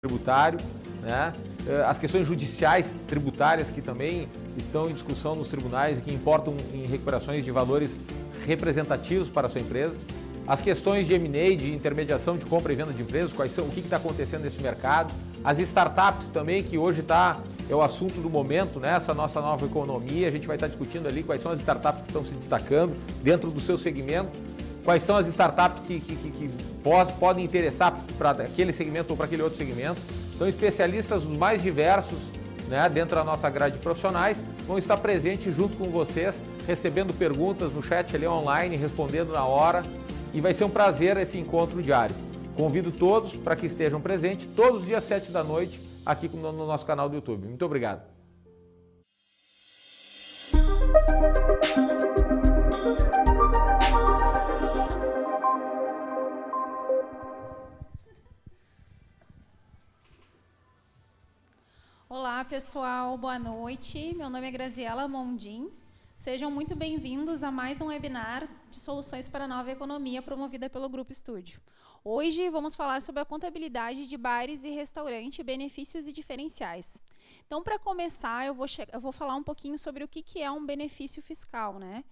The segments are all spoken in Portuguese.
tributário, né? Eh, as questões judiciais tributárias que também estão em discussão nos tribunais e que importam em recuperações de valores representativos para a sua empresa. As questões de M&A, de intermediação de compra e venda de empresas, quais são, o que está acontecendo nesse mercado. As startups também, que hoje está, é o assunto do momento, né? essa nossa nova economia. A gente vai estar discutindo ali quais são as startups que estão se destacando dentro do seu segmento quais são as startups que, que, que, que podem interessar para aquele segmento ou para aquele outro segmento. Então, especialistas os mais diversos né, dentro da nossa grade de profissionais vão estar presentes junto com vocês, recebendo perguntas no chat ali online, respondendo na hora. E vai ser um prazer esse encontro diário. Convido todos para que estejam presentes todos os dias 7 da noite aqui no nosso canal do YouTube. Muito obrigado. Olá, pessoal. Boa noite. Meu nome é Graziela Mondim. Sejam muito bem-vindos a mais um webinar de soluções para a nova economia promovida pelo Grupo Estúdio. Hoje vamos falar sobre a contabilidade de bares e restaurante, benefícios e diferenciais. Então, para começar, eu vou, eu vou, falar um pouquinho sobre o que, que é um benefício fiscal. Né?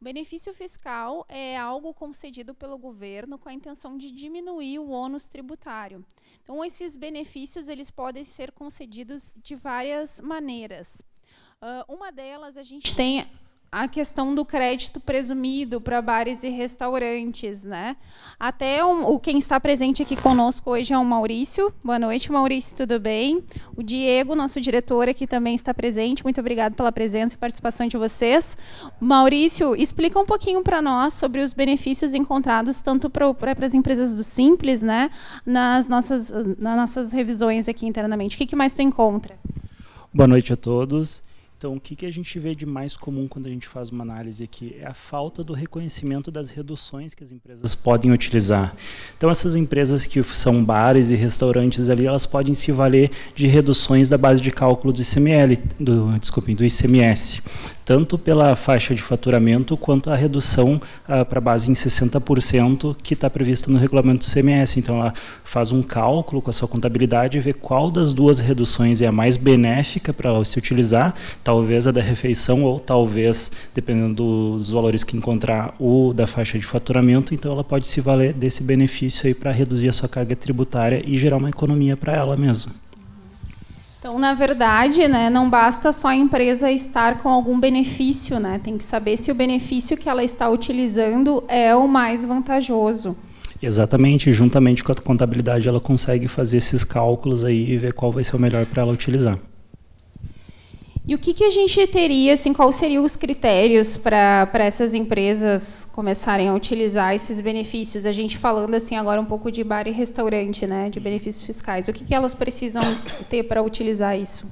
O benefício fiscal é algo concedido pelo governo com a intenção de diminuir o ônus tributário. Então, esses benefícios eles podem ser concedidos de várias maneiras. Uh, uma delas, a gente tem a questão do crédito presumido para bares e restaurantes, né? Até o quem está presente aqui conosco hoje é o Maurício. Boa noite, Maurício, tudo bem? O Diego, nosso diretor aqui também está presente. Muito obrigado pela presença e participação de vocês. Maurício, explica um pouquinho para nós sobre os benefícios encontrados tanto para as empresas do Simples, né, nas nossas nas nossas revisões aqui internamente. O que, que mais tu encontra? Boa noite a todos. Então, o que, que a gente vê de mais comum quando a gente faz uma análise aqui? É a falta do reconhecimento das reduções que as empresas podem utilizar. Então, essas empresas que são bares e restaurantes ali, elas podem se valer de reduções da base de cálculo do ICML, do, desculpe, do ICMS tanto pela faixa de faturamento quanto a redução uh, para base em 60% que está prevista no regulamento do CMS. Então, ela faz um cálculo com a sua contabilidade e vê qual das duas reduções é a mais benéfica para ela se utilizar, talvez a da refeição ou talvez, dependendo dos valores que encontrar, o da faixa de faturamento. Então, ela pode se valer desse benefício aí para reduzir a sua carga tributária e gerar uma economia para ela mesma. Então, na verdade, né, não basta só a empresa estar com algum benefício, né? Tem que saber se o benefício que ela está utilizando é o mais vantajoso. Exatamente, juntamente com a contabilidade, ela consegue fazer esses cálculos aí e ver qual vai ser o melhor para ela utilizar. E o que, que a gente teria, assim, quais seriam os critérios para essas empresas começarem a utilizar esses benefícios? A gente falando assim agora um pouco de bar e restaurante, né, de benefícios fiscais. O que, que elas precisam ter para utilizar isso?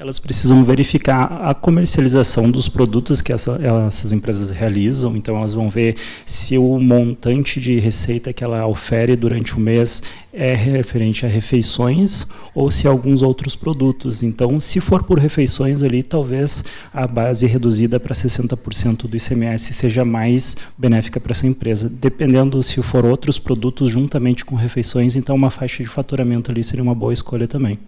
Elas precisam verificar a comercialização dos produtos que essa, essas empresas realizam. Então, elas vão ver se o montante de receita que ela ofere durante o mês é referente a refeições ou se alguns outros produtos. Então, se for por refeições ali, talvez a base reduzida para 60% do ICMS seja mais benéfica para essa empresa. Dependendo se for outros produtos juntamente com refeições, então uma faixa de faturamento ali seria uma boa escolha também.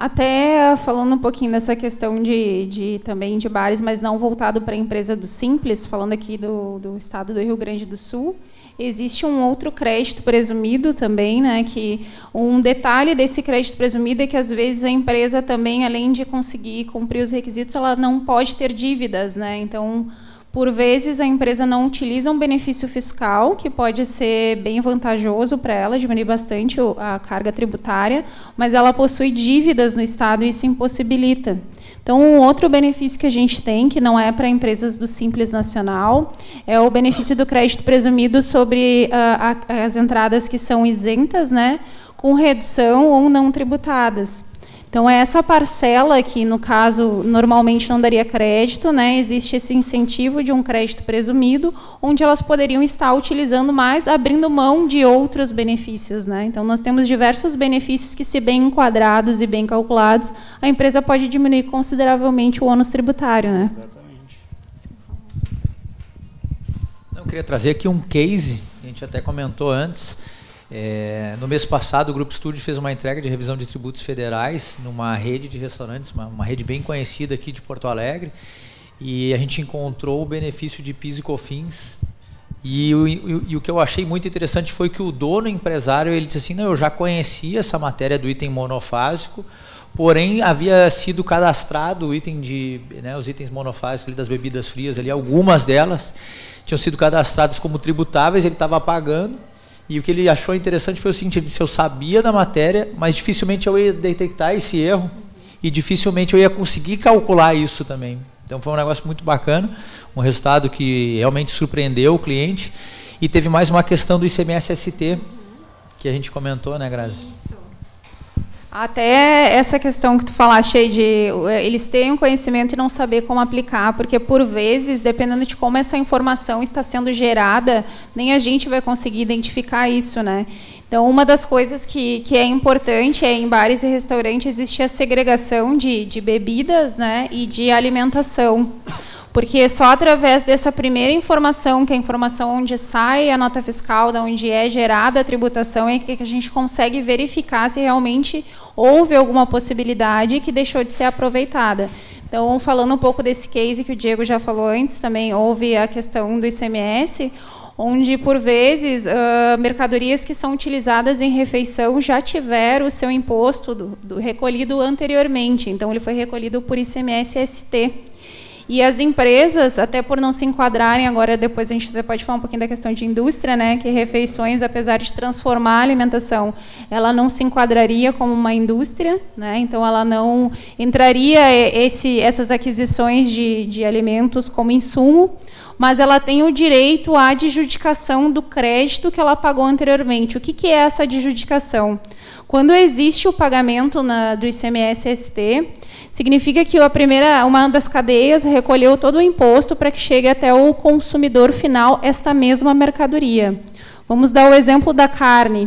Até falando um pouquinho dessa questão de, de também de bares, mas não voltado para a empresa do Simples, falando aqui do, do estado do Rio Grande do Sul, existe um outro crédito presumido também, né, que um detalhe desse crédito presumido é que às vezes a empresa também, além de conseguir cumprir os requisitos, ela não pode ter dívidas, né? Então, por vezes, a empresa não utiliza um benefício fiscal, que pode ser bem vantajoso para ela, diminuir bastante a carga tributária, mas ela possui dívidas no Estado e isso impossibilita. Então, um outro benefício que a gente tem, que não é para empresas do Simples Nacional, é o benefício do crédito presumido sobre uh, as entradas que são isentas, né, com redução ou não tributadas. Então, é essa parcela que, no caso, normalmente não daria crédito, né, existe esse incentivo de um crédito presumido, onde elas poderiam estar utilizando mais, abrindo mão de outros benefícios. Né? Então, nós temos diversos benefícios que, se bem enquadrados e bem calculados, a empresa pode diminuir consideravelmente o ônus tributário. Né? Exatamente. Eu queria trazer aqui um case, a gente até comentou antes, É, no mês passado, o Grupo Estúdio fez uma entrega de revisão de tributos federais numa rede de restaurantes, uma, uma rede bem conhecida aqui de Porto Alegre, e a gente encontrou o benefício de PIS e COFINS e e, e o, que eu achei muito interessante foi que o dono empresário ele disse assim, não, eu já conhecia essa matéria do item monofásico, porém havia sido cadastrado o item de, né, os itens monofásicos das bebidas frias ali, algumas delas tinham sido cadastradas como tributáveis, ele estava pagando. E o que ele achou interessante foi o seguinte, ele disse, eu sabia da matéria, mas dificilmente eu ia detectar esse erro e dificilmente eu ia conseguir calcular isso também. Então foi um negócio muito bacana, um resultado que realmente surpreendeu o cliente. E teve mais uma questão do ICMS ST, que a gente comentou, né, Grazi? Isso. Até essa questão que tu falaste de eh, eles terem um conhecimento e não saber como aplicar, porque por vezes, dependendo de como essa informação está sendo gerada, nem a gente vai conseguir identificar isso, né? Então, uma das coisas que, que é importante é em bares e restaurantes existe a segregação de, de bebidas né, e de alimentação. Porque só através dessa primeira informação, que é a informação onde sai a nota fiscal, da onde é gerada a tributação, é que a gente consegue verificar se realmente houve alguma possibilidade que deixou de ser aproveitada. Então, falando um pouco desse case que o Diego já falou antes, também houve a questão do ICMS, onde, por vezes, uh, mercadorias que são utilizadas em refeição já tiveram o seu imposto do, do recolhido anteriormente. Então, ele foi recolhido por ICMS-ST. E as empresas, até por não se enquadrarem, agora depois a gente pode falar um pouquinho da questão de indústria, né, que refeições, apesar de transformar a alimentação, ela não se enquadraria como uma indústria, né, então ela não entraria esse, essas aquisições de, de alimentos como insumo, mas ela tem o direito à adjudicação do crédito que ela pagou anteriormente. O que, que é essa adjudicação? Quando existe o pagamento na, do ICMS-ST, significa que a primeira, uma das cadeias recolheu todo o imposto para que chegue até o consumidor final esta mesma mercadoria. Vamos dar o exemplo da carne.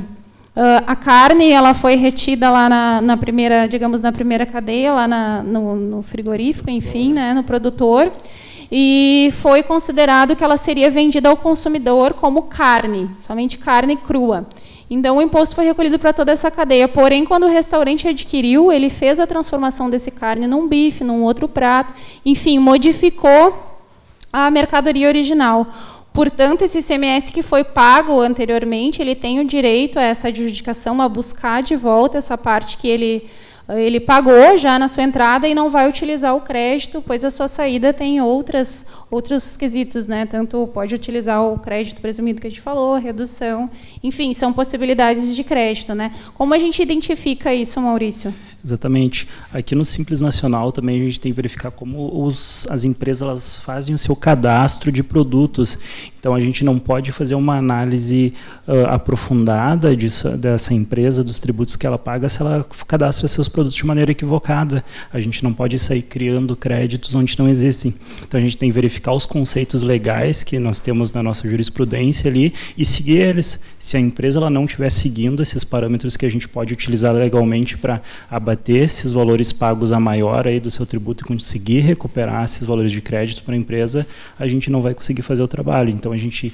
Uh, a carne ela foi retida lá na, na, primeira, digamos, na primeira cadeia, lá na, no, no, frigorífico, enfim, né, no produtor e foi considerado que ela seria vendida ao consumidor como carne, somente carne crua. Então, o imposto foi recolhido para toda essa cadeia. Porém, quando o restaurante adquiriu, ele fez a transformação desse carne num bife, num outro prato, enfim, modificou a mercadoria original. Portanto, esse ICMS que foi pago anteriormente, ele tem o direito a essa adjudicação, a buscar de volta essa parte que ele ele pagou já na sua entrada e não vai utilizar o crédito, pois a sua saída tem outras, outros quesitos, né? Tanto pode utilizar o crédito presumido que a gente falou, redução, enfim, são possibilidades de crédito, né? Como a gente identifica isso, Maurício? Exatamente. Aqui no Simples Nacional também a gente tem que verificar como os, as empresas elas fazem o seu cadastro de produtos. Então a gente não pode fazer uma análise uh, aprofundada disso, dessa empresa, dos tributos que ela paga, se ela cadastra seus produtos de maneira equivocada. A gente não pode sair criando créditos onde não existem. Então a gente tem que verificar os conceitos legais que nós temos na nossa jurisprudência ali e seguir eles. Se a empresa ela não estiver seguindo esses parâmetros que a gente pode utilizar legalmente para abater abater esses valores pagos a maior aí do seu tributo e conseguir recuperar esses valores de crédito para a empresa, a gente não vai conseguir fazer o trabalho. Então, a gente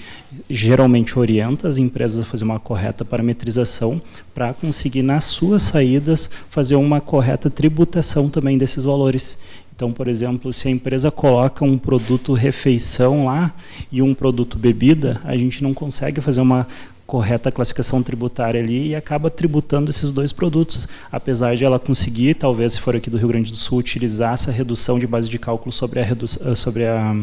geralmente orienta as empresas a fazer uma correta parametrização para conseguir, nas suas saídas, fazer uma correta tributação também desses valores. Então, por exemplo, se a empresa coloca um produto refeição lá e um produto bebida, a gente não consegue fazer uma correta classificação tributária ali e acaba tributando esses dois produtos, apesar de ela conseguir, talvez se for aqui do Rio Grande do Sul, utilizar essa redução de base de cálculo sobre a, eh, sobre a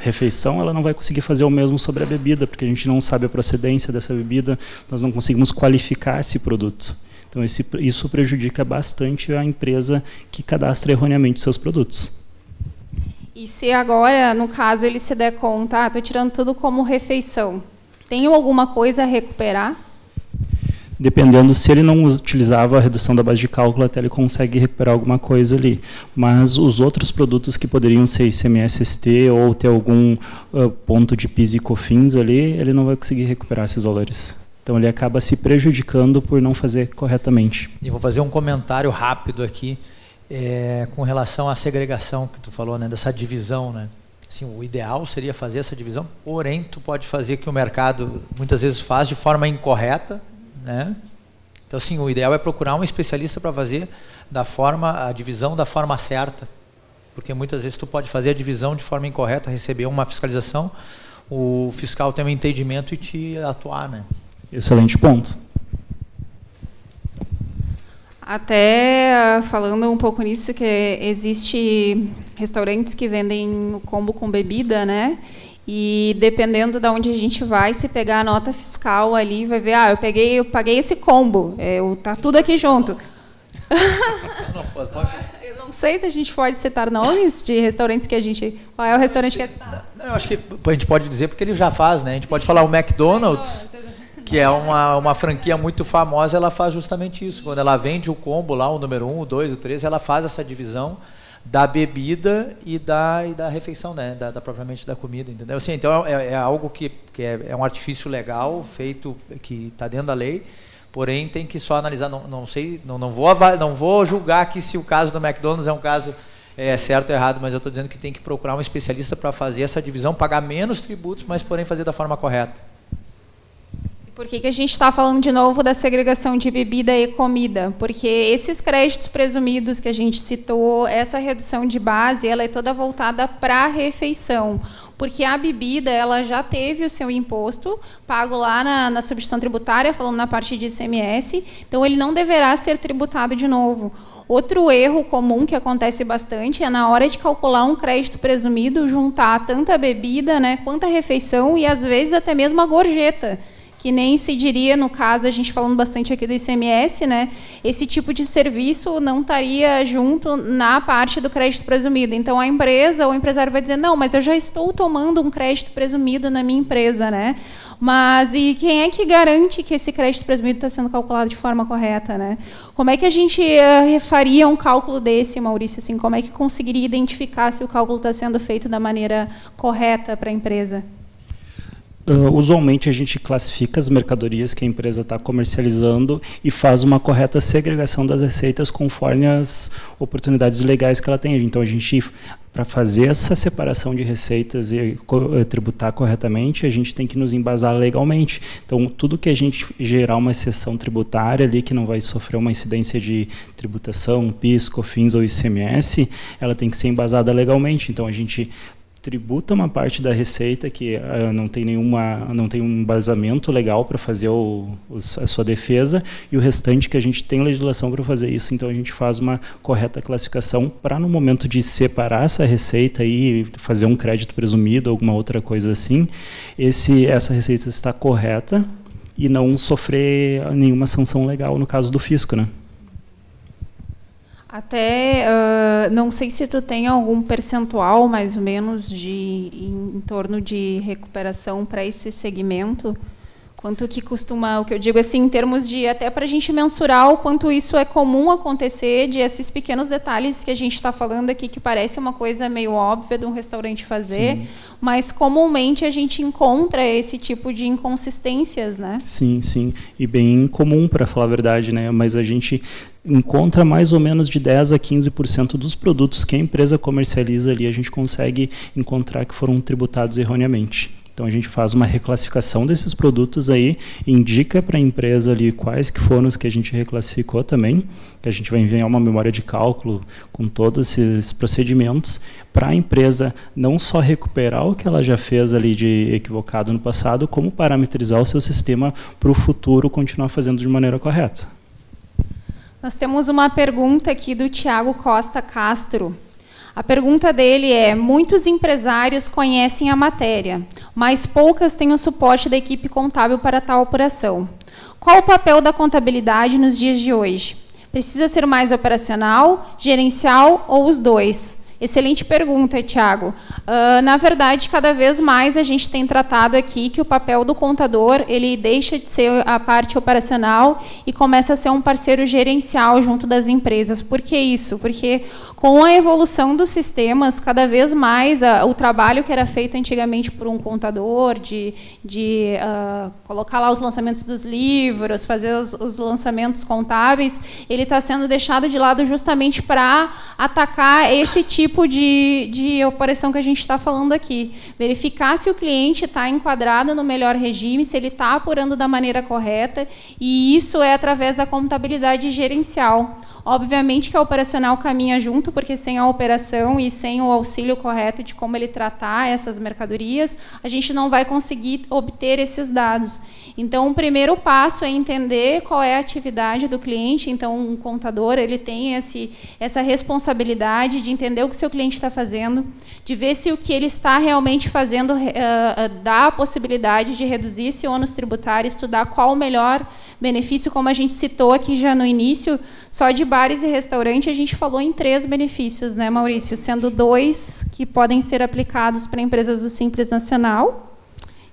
refeição, ela não vai conseguir fazer o mesmo sobre a bebida, porque a gente não sabe a procedência dessa bebida, nós não conseguimos qualificar esse produto. Então esse, isso prejudica bastante a empresa que cadastra erroneamente seus produtos. E se agora, no caso, ele se der conta, estou ah, tirando tudo como refeição, tem alguma coisa a recuperar? Dependendo se ele não utilizava a redução da base de cálculo, até ele consegue recuperar alguma coisa ali. Mas os outros produtos que poderiam ser ICMS-ST ou ter algum uh, ponto de PIS e COFINS ali, ele não vai conseguir recuperar esses valores. Então ele acaba se prejudicando por não fazer corretamente. E vou fazer um comentário rápido aqui é, com relação à segregação que tu falou, né, dessa divisão, né? Assim, o ideal seria fazer essa divisão, porém, tu pode fazer que o mercado muitas vezes faz de forma incorreta, né? Então, assim, o ideal é procurar um especialista para fazer da forma, a divisão da forma certa. Porque muitas vezes tu pode fazer a divisão de forma incorreta, receber uma fiscalização, o fiscal tem um entendimento e te atuar, né? Excelente ponto. Até falando um pouco nisso, que existe restaurantes que vendem o combo com bebida, né? E dependendo de onde a gente vai, se pegar a nota fiscal ali, vai ver, ah, eu peguei, eu paguei esse combo, é, tá tudo aqui junto. Não, pode, pode. Eu não sei se a gente pode citar nomes de restaurantes que a gente. Qual é o restaurante que é Não, eu acho que a gente pode dizer porque ele já faz, né? A gente pode falar o McDonald's que é uma, uma franquia muito famosa, ela faz justamente isso. Quando ela vende o combo lá, o número 1, um, o 2, o 3, ela faz essa divisão da bebida e da, e da refeição, né? Da, da propriamente da comida, entendeu? Assim, então é, é algo que, que é, é, um artifício legal, feito, que está dentro da lei, porém tem que só analisar, não, não sei, não, não, vou, não vou julgar aqui se o caso do McDonald's é um caso é, certo ou errado, mas eu estou dizendo que tem que procurar um especialista para fazer essa divisão, pagar menos tributos, mas porém fazer da forma correta. Por que, que a gente está falando de novo da segregação de bebida e comida? Porque esses créditos presumidos que a gente citou, essa redução de base, ela é toda voltada para a refeição. Porque a bebida ela já teve o seu imposto pago lá na, na substituição tributária, falando na parte de ICMS, então ele não deverá ser tributado de novo. Outro erro comum que acontece bastante é na hora de calcular um crédito presumido, juntar tanto a bebida né, quanto a refeição e, às vezes, até mesmo a gorjeta que nem se diria, no caso, a gente falando bastante aqui do ICMS, né, esse tipo de serviço não estaria junto na parte do crédito presumido. Então, a empresa ou o empresário vai dizer, não, mas eu já estou tomando um crédito presumido na minha empresa. Né? Mas e quem é que garante que esse crédito presumido está sendo calculado de forma correta? Né? Como é que a gente uh, faria um cálculo desse, Maurício? Assim, como é que conseguiria identificar se o cálculo está sendo feito da maneira correta para a empresa? Uh, usualmente a gente classifica as mercadorias que a empresa está comercializando e faz uma correta segregação das receitas conforme as oportunidades legais que ela tem. Então a gente, para fazer essa separação de receitas e uh, tributar corretamente, a gente tem que nos embasar legalmente. Então tudo que a gente gerar uma exceção tributária ali que não vai sofrer uma incidência de tributação, PIS, COFINS ou ICMS, ela tem que ser embasada legalmente. Então a gente tributa uma parte da receita que uh, não tem nenhuma não tem um embasamento legal para fazer o, a sua defesa e o restante que a gente tem legislação para fazer isso. Então a gente faz uma correta classificação para no momento de separar essa receita e fazer um crédito presumido alguma outra coisa assim esse essa receita está correta e não sofrer nenhuma sanção legal no caso do fisco né até, uh, não sei se tu tem algum percentual, mais ou menos, de em, em torno de recuperação para esse segmento. Quanto que costuma, o que eu digo assim, em termos de, até para a gente mensurar o quanto isso é comum acontecer, de esses pequenos detalhes que a gente está falando aqui, que parece uma coisa meio óbvia de um restaurante fazer, sim. mas comumente a gente encontra esse tipo de inconsistências, né? Sim, sim. E bem comum, para falar a verdade, né? Mas a gente encontra mais ou menos de 10 a 15% dos produtos que a empresa comercializa ali, a gente consegue encontrar que foram tributados erroneamente. Então a gente faz uma reclassificação desses produtos aí, indica para a empresa ali quais que foram os que a gente reclassificou também, que a gente vai enviar uma memória de cálculo com todos esses procedimentos para a empresa não só recuperar o que ela já fez ali de equivocado no passado, como parametrizar o seu sistema para o futuro continuar fazendo de maneira correta. Nós temos uma pergunta aqui do Tiago Costa Castro. A pergunta dele é: muitos empresários conhecem a matéria, mas poucas têm o suporte da equipe contábil para tal apuração. Qual o papel da contabilidade nos dias de hoje? Precisa ser mais operacional, gerencial ou os dois? Excelente pergunta, Tiago. Uh, na verdade, cada vez mais a gente tem tratado aqui que o papel do contador ele deixa de ser a parte operacional e começa a ser um parceiro gerencial junto das empresas. Por que isso? Porque com a evolução dos sistemas, cada vez mais o trabalho que era feito antigamente por um contador, de, de uh, colocar lá os lançamentos dos livros, fazer os, os lançamentos contábeis, ele está sendo deixado de lado justamente para atacar esse tipo tipo de, de operação que a gente está falando aqui. Verificar se o cliente está enquadrado no melhor regime, se ele está apurando da maneira correta, e isso é através da contabilidade gerencial. Obviamente que a operacional caminha junto, porque sem a operação e sem o auxílio correto de como ele tratar essas mercadorias, a gente não vai conseguir obter esses dados. Então, o primeiro passo é entender qual é a atividade do cliente. Então, um contador ele tem esse, essa responsabilidade de entender o que o seu cliente está fazendo, de ver se o que ele está realmente fazendo uh, dá a possibilidade de reduzir esse ônus tributário, estudar qual o melhor benefício, como a gente citou aqui já no início, só de bares e restaurantes a gente falou em três benefícios, né, Maurício? Sendo dois que podem ser aplicados para empresas do Simples Nacional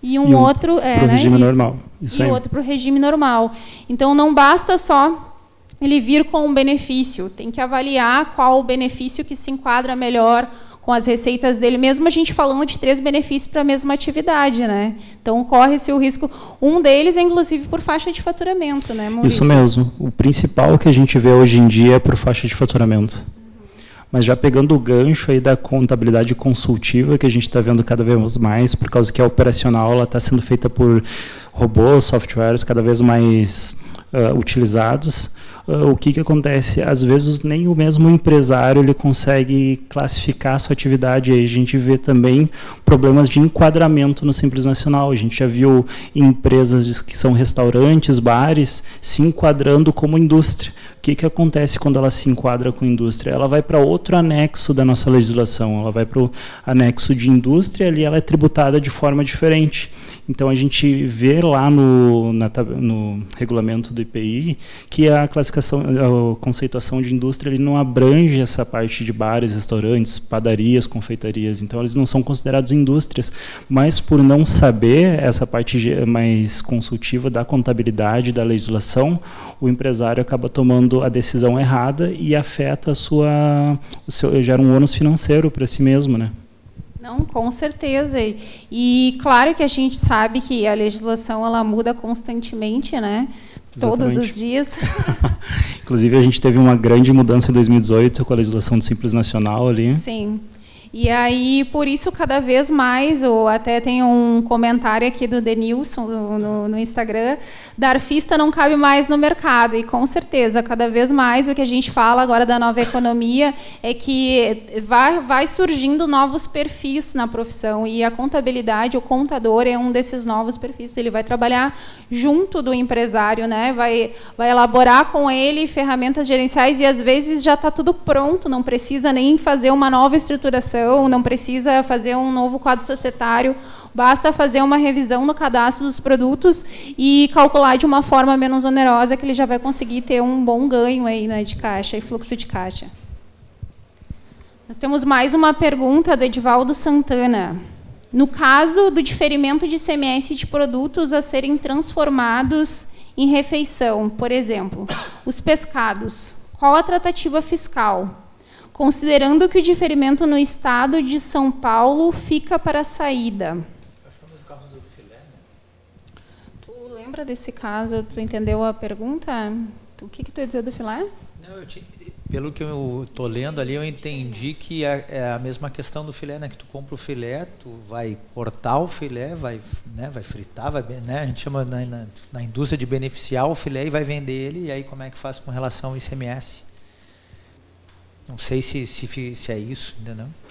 e um, e um outro é, né, regime isso, normal. Isso e aí. outro para o regime normal. Então não basta só ele vir com um benefício, tem que avaliar qual o benefício que se enquadra melhor com as receitas dele, mesmo a gente falando de três benefícios para a mesma atividade, né? Então corre-se o risco. Um deles é inclusive por faixa de faturamento, né? Maurício? Isso mesmo. O principal que a gente vê hoje em dia é por faixa de faturamento. Mas já pegando o gancho aí da contabilidade consultiva, que a gente está vendo cada vez mais, por causa que a operacional está sendo feita por robôs, softwares cada vez mais uh, utilizados, uh, o que, que acontece? Às vezes nem o mesmo empresário ele consegue classificar a sua atividade. A gente vê também problemas de enquadramento no Simples Nacional. A gente já viu empresas que são restaurantes, bares, se enquadrando como indústria. O que, que acontece quando ela se enquadra com indústria? Ela vai para outro anexo da nossa legislação, ela vai para o anexo de indústria, ali ela é tributada de forma diferente. Então a gente vê lá no, na, no regulamento do IPI que a classificação, a conceituação de indústria ele não abrange essa parte de bares, restaurantes, padarias, confeitarias. Então eles não são considerados indústrias, mas por não saber essa parte mais consultiva da contabilidade, da legislação, o empresário acaba tomando a decisão errada e afeta a sua, o seu, gera um ônus financeiro para si mesmo, né? Não, com certeza. E claro que a gente sabe que a legislação ela muda constantemente, né? Exatamente. Todos os dias. Inclusive a gente teve uma grande mudança em 2018 com a legislação do Simples Nacional ali. Sim. E aí, por isso, cada vez mais, ou até tem um comentário aqui do Denilson no, no, Instagram, darfista não cabe mais no mercado. E com certeza, cada vez mais o que a gente fala agora da nova economia é que vai, vai surgindo novos perfis na profissão. E a contabilidade, o contador é um desses novos perfis. Ele vai trabalhar junto do empresário, né? vai, vai elaborar com ele ferramentas gerenciais e às vezes já está tudo pronto, não precisa nem fazer uma nova estruturação não precisa fazer um novo quadro societário, basta fazer uma revisão no cadastro dos produtos e calcular de uma forma menos onerosa que ele já vai conseguir ter um bom ganho aí, né, de caixa e fluxo de caixa. Nós temos mais uma pergunta do Edivaldo Santana. No caso do diferimento de CMS de produtos a serem transformados em refeição, por exemplo, os pescados, qual a tratativa fiscal? Considerando que o diferimento no estado de São Paulo fica para a saída. Tu lembra desse caso? Tu entendeu a pergunta? O que, que tu ia dizer do filé? Não, te, pelo que eu estou lendo ali, eu entendi que é, é, a mesma questão do filé, né? Que tu compra o filé, tu vai cortar o filé, vai, né, vai fritar, vai, né? A gente chama na, na, na indústria de beneficiar o filé e vai vender ele. E aí como é que faz com relação ao ICMS? Não sei se, se, se é isso, ainda não.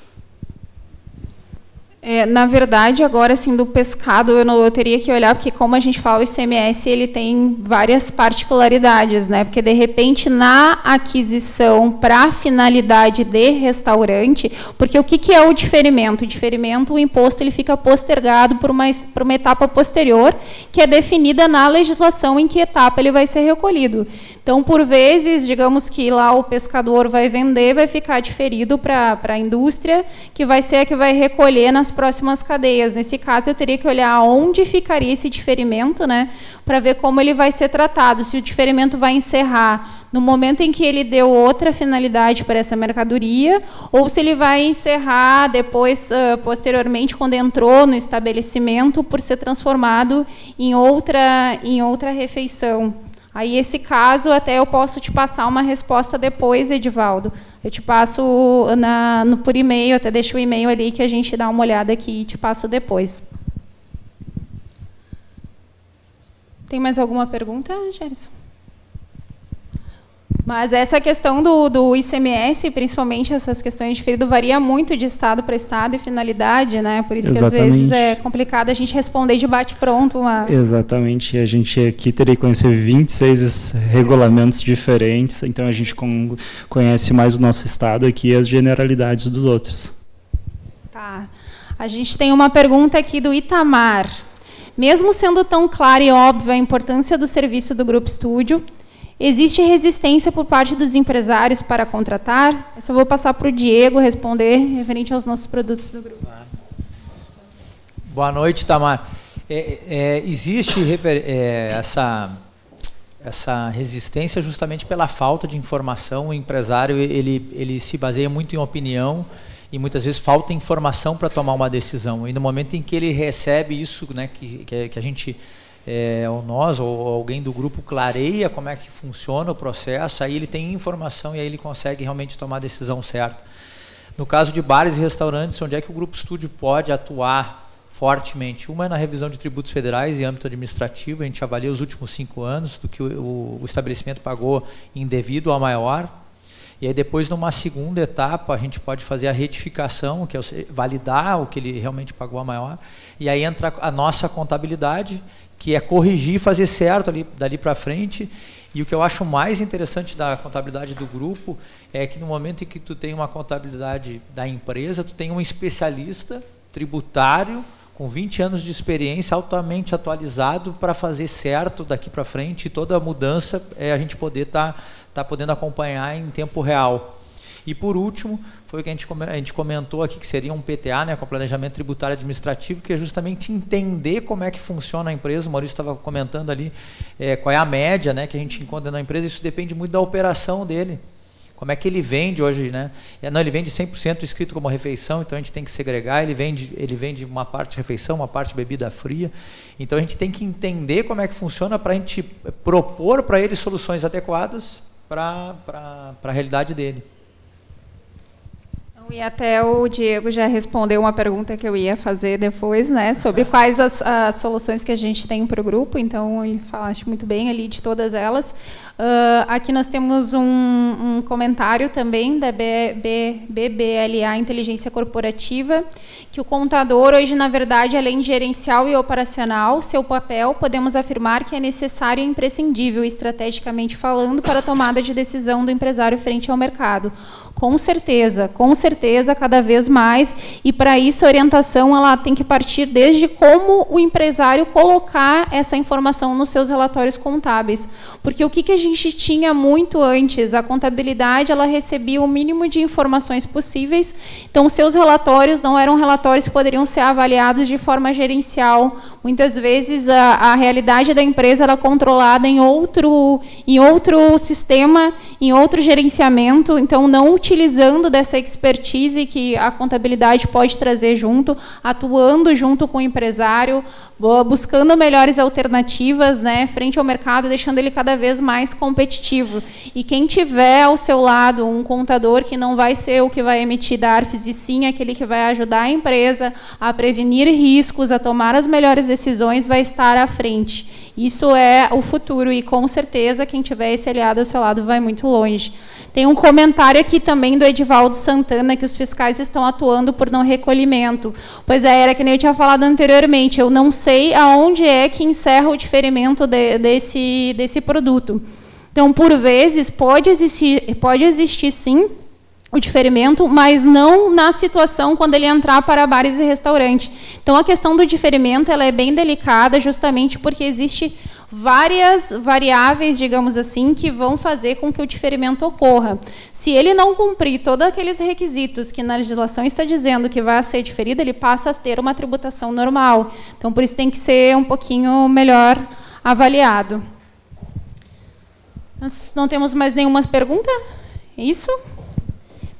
É, na verdade, agora assim do pescado, eu, não, eu, teria que olhar porque como a gente fala o ICMS, ele tem várias particularidades, né? Porque de repente na aquisição para finalidade de restaurante, porque o que, que é o diferimento? O diferimento, o imposto ele fica postergado por uma por uma etapa posterior, que é definida na legislação em que etapa ele vai ser recolhido. Então, por vezes, digamos que lá o pescador vai vender, vai ficar diferido para a indústria, que vai ser a que vai recolher nas próximas cadeias. Nesse caso, eu teria que olhar onde ficaria esse diferimento, né, para ver como ele vai ser tratado. Se o diferimento vai encerrar no momento em que ele deu outra finalidade para essa mercadoria, ou se ele vai encerrar depois, uh, posteriormente, quando entrou no estabelecimento, por ser transformado em outra, em outra refeição. Aí, esse caso, até eu posso te passar uma resposta depois, Edivaldo. Eu te passo na, no, por e-mail, até deixo o e-mail ali que a gente dá uma olhada aqui e te passo depois. Tem mais alguma pergunta, Gerson? Mas essa questão do, do ICMS, principalmente essas questões de ferido, varia muito de estado para estado e finalidade, né? Por isso Exatamente. que às vezes é complicado a gente responder de bate-pronto. Uma... Exatamente. A gente aqui teria que conhecer 26 regulamentos diferentes, então a gente conhece mais o nosso estado aqui e as generalidades dos outros. Tá. A gente tem uma pergunta aqui do Itamar. Mesmo sendo tão clara e óbvia a importância do serviço do Grupo Estúdio, Existe resistência por parte dos empresários para contratar? Eu vou passar para o Diego responder referente aos nossos produtos do grupo. Boa noite, Tamar. É, é, existe é, essa, essa resistência justamente pela falta de informação. O empresário ele, ele se baseia muito em opinião e muitas vezes falta informação para tomar uma decisão. E no momento em que ele recebe isso, né, que, que a gente é, ou nós ou alguém do grupo clareia como é que funciona o processo, aí ele tem informação e aí ele consegue realmente tomar a decisão certa. No caso de bares e restaurantes, onde é que o grupo estúdio pode atuar fortemente? Uma é na revisão de tributos federais e âmbito administrativo, a gente avalia os últimos cinco anos do que o, o estabelecimento pagou indevido a maior, e aí depois, numa segunda etapa, a gente pode fazer a retificação, que é validar o que ele realmente pagou a maior. E aí entra a nossa contabilidade, que é corrigir, fazer certo ali, dali para frente. E o que eu acho mais interessante da contabilidade do grupo é que no momento em que tu tem uma contabilidade da empresa, tu tem um especialista tributário com 20 anos de experiência, altamente atualizado para fazer certo daqui para frente e toda mudança é a gente poder estar tá, tá podendo acompanhar em tempo real. E por último, foi o que a gente, comentou aqui, que seria um PTA, né, com planejamento tributário administrativo, que é justamente entender como é que funciona a empresa. O Maurício estava comentando ali é, qual é a média né, que a gente encontra na empresa, isso depende muito da operação dele. Como é que ele vende hoje, né? É, não, ele vende 100% escrito como refeição, então a gente tem que segregar, ele vende, ele vende uma parte refeição, uma parte bebida fria. Então a gente tem que entender como é que funciona para a gente propor para ele soluções adequadas para a realidade dele. E até o Diego já respondeu uma pergunta que eu ia fazer depois, né, sobre quais as, as soluções que a gente tem para o grupo. Então, ele falaste muito bem ali de todas elas. Uh, aqui nós temos um, um comentário também da BBLA Inteligência Corporativa, que o contador hoje, na verdade, além de gerencial e operacional, seu papel, podemos afirmar que é necessário e imprescindível, estrategicamente falando, para a tomada de decisão do empresário frente ao mercado com certeza, com certeza, cada vez mais. E para isso a orientação ela tem que partir desde como o empresário colocar essa informação nos seus relatórios contábeis. Porque o que, que a gente tinha muito antes? A contabilidade ela recebia o mínimo de informações possíveis. Então, seus relatórios não eram relatórios que poderiam ser avaliados de forma gerencial. Muitas vezes a, a realidade da empresa era controlada em outro, em outro sistema, em outro gerenciamento. Então, não utilizando dessa expertise que a contabilidade pode trazer junto, atuando junto com o empresário, buscando melhores alternativas né, frente ao mercado, deixando ele cada vez mais competitivo. E quem tiver ao seu lado um contador que não vai ser o que vai emitir DARFs, e sim aquele que vai ajudar a empresa a prevenir riscos, a tomar as melhores decisões, vai estar à frente. Isso é o futuro e, com certeza, quem tiver esse aliado ao seu lado vai muito longe. Tem um comentário aqui também do Edivaldo Santana que os fiscais estão atuando por não recolhimento. Pois é, era que nem eu tinha falado anteriormente, eu não sei aonde é que encerra o diferimento de, desse, desse produto. Então, por vezes, pode existir, pode existir sim o diferimento, mas não na situação quando ele entrar para bares e restaurantes. Então, a questão do diferimento ela é bem delicada, justamente porque existe várias variáveis, digamos assim, que vão fazer com que o diferimento ocorra. Se ele não cumprir todos aqueles requisitos que na legislação está dizendo que vai ser diferido, ele passa a ter uma tributação normal. Então, por isso tem que ser um pouquinho melhor avaliado. Nós não temos mais nenhuma pergunta? Isso?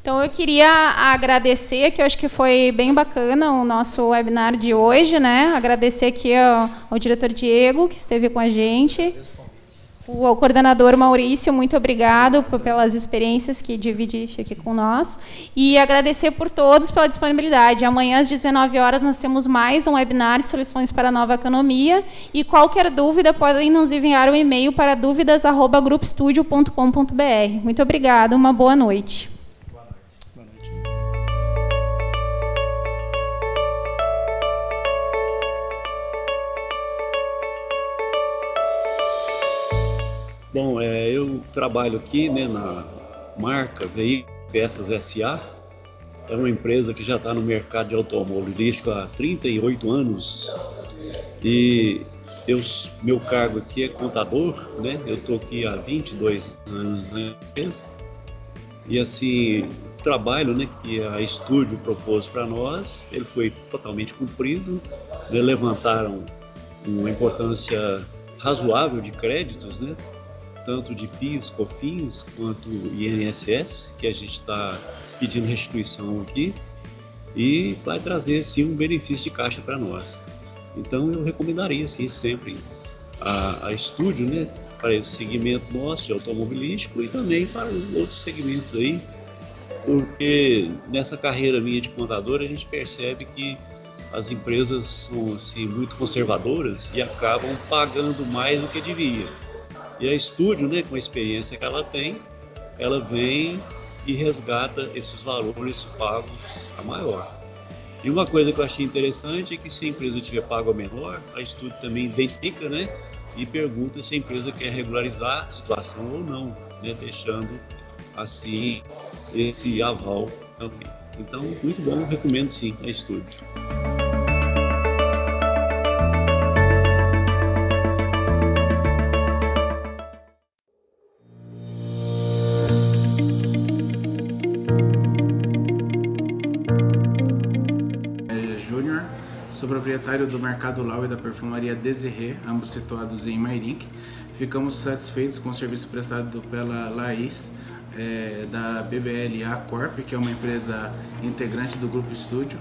Então, eu queria agradecer, que eu acho que foi bem bacana o nosso webinar de hoje, né? Agradecer aqui ao, ao diretor Diego, que esteve com a gente. O coordenador Maurício, muito obrigado pelas experiências que dividiste aqui com nós. E agradecer por todos pela disponibilidade. Amanhã, às 19 horas, nós temos mais um webinar de soluções para a nova economia. E qualquer dúvida, podem nos enviar um e-mail para dúvidas.grupostudio.com.br. Muito obrigada, uma boa noite. Trabalho aqui né, na marca Veículos Peças SA. É uma empresa que já está no mercado de automobilístico há 38 anos. E eu, meu cargo aqui é contador, né? Eu estou aqui há 22 anos na empresa. E assim, o trabalho né, que a Estúdio propôs para nós, ele foi totalmente cumprido. Né? Levantaram uma importância razoável de créditos, né? Tanto de PIS, COFINS, quanto INSS, que a gente está pedindo restituição aqui, e vai trazer sim um benefício de caixa para nós. Então eu recomendaria sim sempre a, a estúdio, né, para esse segmento nosso de automobilístico e também para os outros segmentos aí, porque nessa carreira minha de contador a gente percebe que as empresas são assim muito conservadoras e acabam pagando mais do que devia. E a Estúdio, né, com a experiência que ela tem, ela vem e resgata esses valores pagos a maior. E uma coisa que eu achei interessante é que se a empresa tiver pago a menor, a Estúdio também identifica, né, e pergunta se a empresa quer regularizar a situação ou não, né, deixando assim esse aval também. Então, muito bom, recomendo sim a Estúdio. Proprietário do Mercado Lau e da perfumaria Desirê, ambos situados em Mairink. Ficamos satisfeitos com o serviço prestado pela Laís, é, da BBLA Corp, que é uma empresa integrante do Grupo Estúdio,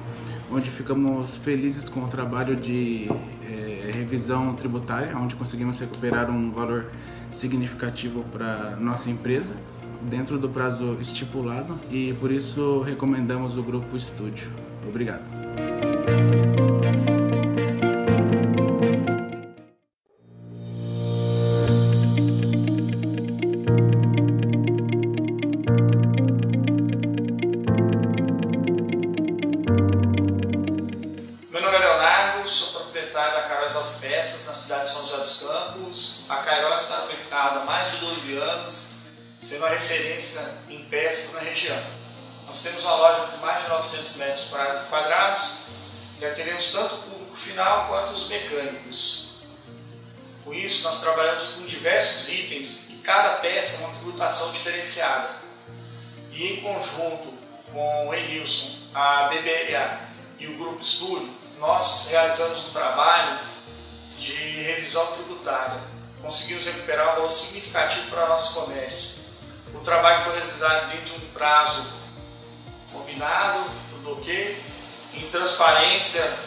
onde ficamos felizes com o trabalho de é, revisão tributária, onde conseguimos recuperar um valor significativo para nossa empresa dentro do prazo estipulado e por isso recomendamos o Grupo Estúdio. Obrigado. Trabalhamos com diversos itens e cada peça é uma tributação diferenciada. E em conjunto com o Enilson, a BBLA e o Grupo Estúdio, nós realizamos um trabalho de revisão tributária. Conseguimos recuperar um valor significativo para o nosso comércio o trabalho foi realizado dentro de um prazo combinado, tudo ok, em transparência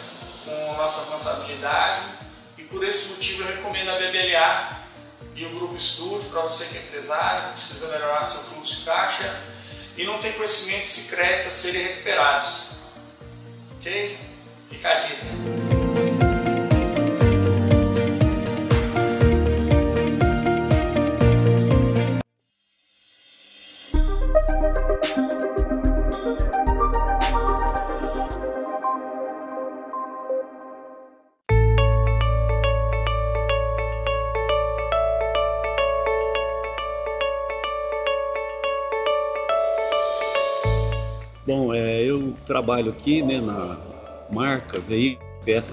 com nossa contabilidade e por esse motivo eu recomendo a BBLA e o Grupo Estudo para você que é empresário, precisa melhorar seu fluxo de caixa e não tem conhecimentos secretos a serem recuperados. Ok? Fica a dica. Trabalho aqui né, na marca Veículos Peças